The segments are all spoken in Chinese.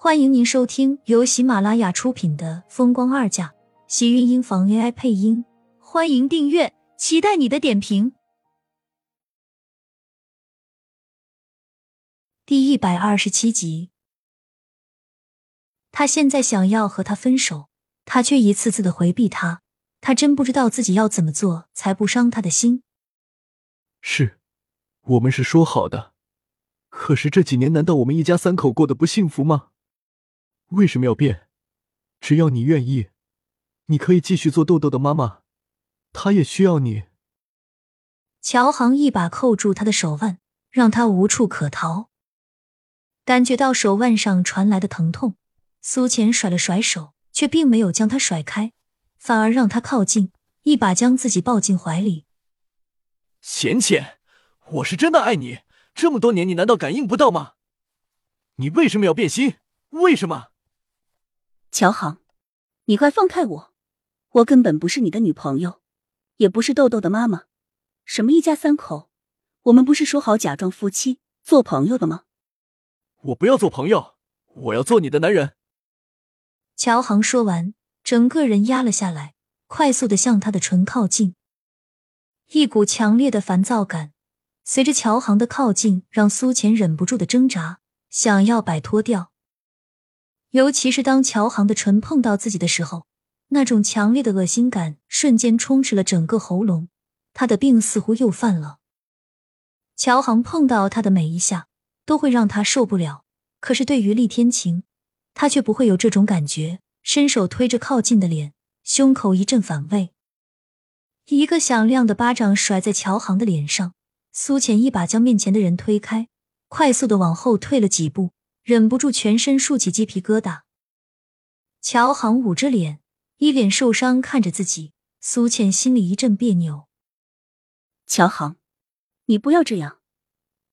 欢迎您收听由喜马拉雅出品的《风光二嫁》，喜运音房 AI 配音。欢迎订阅，期待你的点评。第一百二十七集，他现在想要和他分手，他却一次次的回避他。他真不知道自己要怎么做才不伤他的心。是，我们是说好的。可是这几年，难道我们一家三口过得不幸福吗？为什么要变？只要你愿意，你可以继续做豆豆的妈妈，她也需要你。乔航一把扣住他的手腕，让他无处可逃。感觉到手腕上传来的疼痛，苏浅甩了甩手，却并没有将他甩开，反而让他靠近，一把将自己抱进怀里。浅浅，我是真的爱你，这么多年你难道感应不到吗？你为什么要变心？为什么？乔航，你快放开我！我根本不是你的女朋友，也不是豆豆的妈妈。什么一家三口？我们不是说好假装夫妻做朋友的吗？我不要做朋友，我要做你的男人。乔航说完，整个人压了下来，快速的向他的唇靠近。一股强烈的烦躁感随着乔航的靠近，让苏浅忍不住的挣扎，想要摆脱掉。尤其是当乔航的唇碰到自己的时候，那种强烈的恶心感瞬间充斥了整个喉咙，他的病似乎又犯了。乔航碰到他的每一下都会让他受不了，可是对于厉天晴，他却不会有这种感觉。伸手推着靠近的脸，胸口一阵反胃，一个响亮的巴掌甩在乔航的脸上，苏浅一把将面前的人推开，快速的往后退了几步。忍不住全身竖起鸡皮疙瘩。乔航捂着脸，一脸受伤看着自己。苏倩心里一阵别扭。乔航，你不要这样，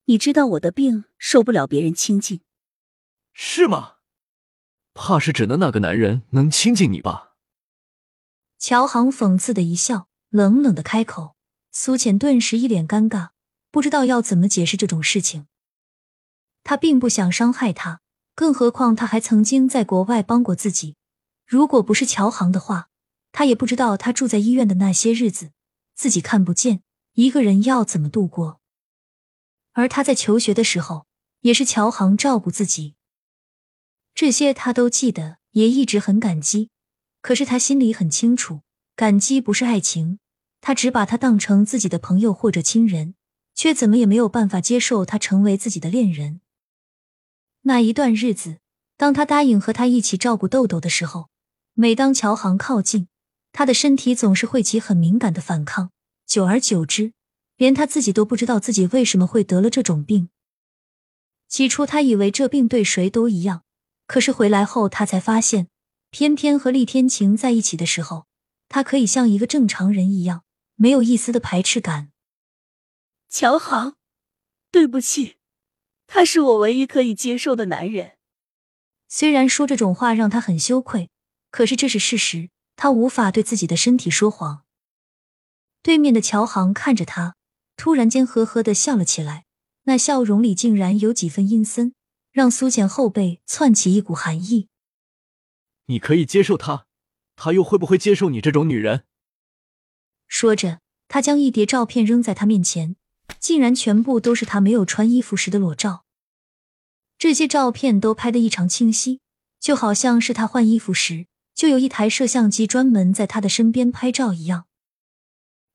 你知道我的病受不了别人亲近，是吗？怕是只能那个男人能亲近你吧？乔航讽刺的一笑，冷冷的开口。苏浅顿时一脸尴尬，不知道要怎么解释这种事情。他并不想伤害他，更何况他还曾经在国外帮过自己。如果不是乔航的话，他也不知道他住在医院的那些日子，自己看不见，一个人要怎么度过。而他在求学的时候，也是乔航照顾自己，这些他都记得，也一直很感激。可是他心里很清楚，感激不是爱情，他只把他当成自己的朋友或者亲人，却怎么也没有办法接受他成为自己的恋人。那一段日子，当他答应和他一起照顾豆豆的时候，每当乔航靠近，他的身体总是会起很敏感的反抗。久而久之，连他自己都不知道自己为什么会得了这种病。起初，他以为这病对谁都一样，可是回来后，他才发现，偏偏和厉天晴在一起的时候，他可以像一个正常人一样，没有一丝的排斥感。乔航，对不起。他是我唯一可以接受的男人。虽然说这种话让他很羞愧，可是这是事实。他无法对自己的身体说谎。对面的乔航看着他，突然间呵呵的笑了起来，那笑容里竟然有几分阴森，让苏浅后背窜起一股寒意。你可以接受他，他又会不会接受你这种女人？说着，他将一叠照片扔在他面前。竟然全部都是他没有穿衣服时的裸照，这些照片都拍得异常清晰，就好像是他换衣服时就有一台摄像机专门在他的身边拍照一样。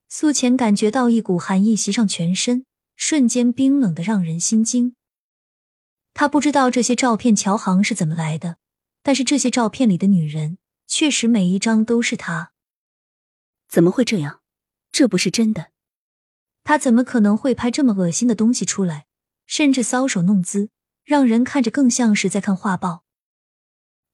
苏浅感觉到一股寒意袭上全身，瞬间冰冷的让人心惊。他不知道这些照片乔航是怎么来的，但是这些照片里的女人确实每一张都是他。怎么会这样？这不是真的。他怎么可能会拍这么恶心的东西出来？甚至搔首弄姿，让人看着更像是在看画报。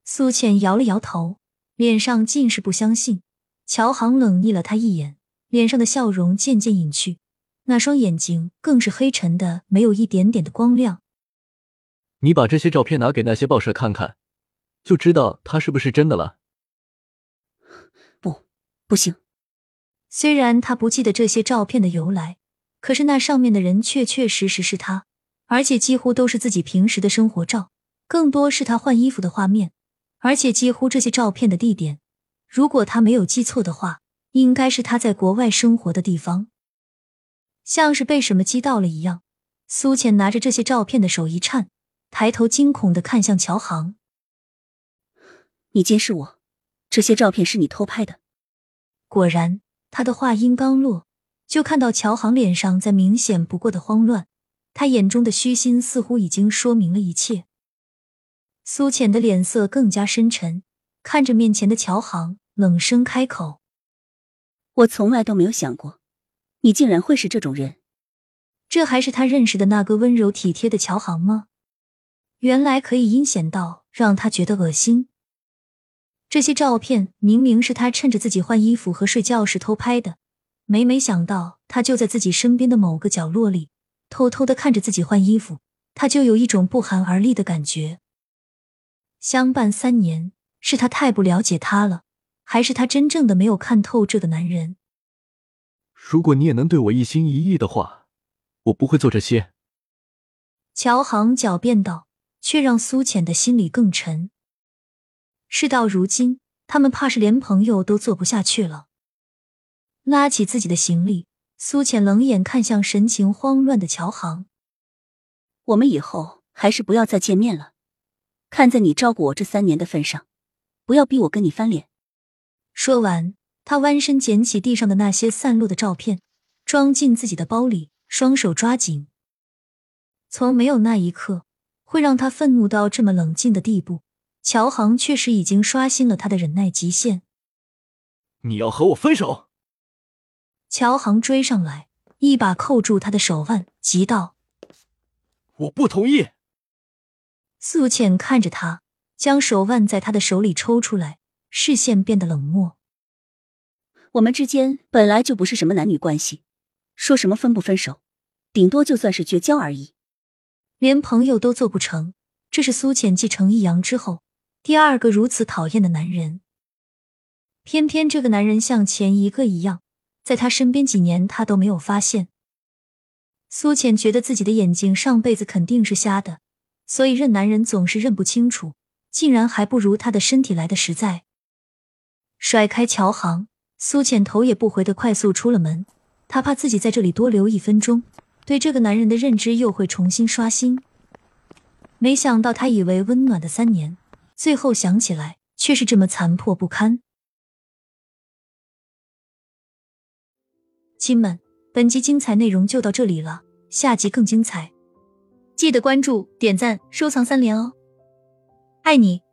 苏浅摇了摇头，脸上尽是不相信。乔航冷睨了他一眼，脸上的笑容渐渐隐去，那双眼睛更是黑沉的，没有一点点的光亮。你把这些照片拿给那些报社看看，就知道他是不是真的了。不，不行。虽然他不记得这些照片的由来，可是那上面的人确确实实是他，而且几乎都是自己平时的生活照，更多是他换衣服的画面，而且几乎这些照片的地点，如果他没有记错的话，应该是他在国外生活的地方。像是被什么击到了一样，苏浅拿着这些照片的手一颤，抬头惊恐的看向乔航：“你监视我？这些照片是你偷拍的？”果然，他的话音刚落，就看到乔航脸上再明显不过的慌乱。他眼中的虚心似乎已经说明了一切。苏浅的脸色更加深沉，看着面前的乔航，冷声开口：“我从来都没有想过，你竟然会是这种人。这还是他认识的那个温柔体贴的乔航吗？原来可以阴险到让他觉得恶心。这些照片明明是他趁着自己换衣服和睡觉时偷拍的，每每想到他就在自己身边的某个角落里。”偷偷的看着自己换衣服，他就有一种不寒而栗的感觉。相伴三年，是他太不了解他了，还是他真正的没有看透这个男人？如果你也能对我一心一意的话，我不会做这些。乔航狡辩道，却让苏浅的心里更沉。事到如今，他们怕是连朋友都做不下去了。拉起自己的行李。苏浅冷眼看向神情慌乱的乔航，我们以后还是不要再见面了。看在你照顾我这三年的份上，不要逼我跟你翻脸。说完，他弯身捡起地上的那些散落的照片，装进自己的包里，双手抓紧。从没有那一刻会让他愤怒到这么冷静的地步，乔航确实已经刷新了他的忍耐极限。你要和我分手？乔航追上来，一把扣住他的手腕，急道：“我不同意。”素浅看着他，将手腕在他的手里抽出来，视线变得冷漠。我们之间本来就不是什么男女关系，说什么分不分手，顶多就算是绝交而已。连朋友都做不成，这是苏浅继承易阳之后第二个如此讨厌的男人。偏偏这个男人像前一个一样。在他身边几年，他都没有发现。苏浅觉得自己的眼睛上辈子肯定是瞎的，所以认男人总是认不清楚，竟然还不如他的身体来的实在。甩开乔航，苏浅头也不回的快速出了门。他怕自己在这里多留一分钟，对这个男人的认知又会重新刷新。没想到他以为温暖的三年，最后想起来却是这么残破不堪。亲们，本集精彩内容就到这里了，下集更精彩，记得关注、点赞、收藏三连哦，爱你！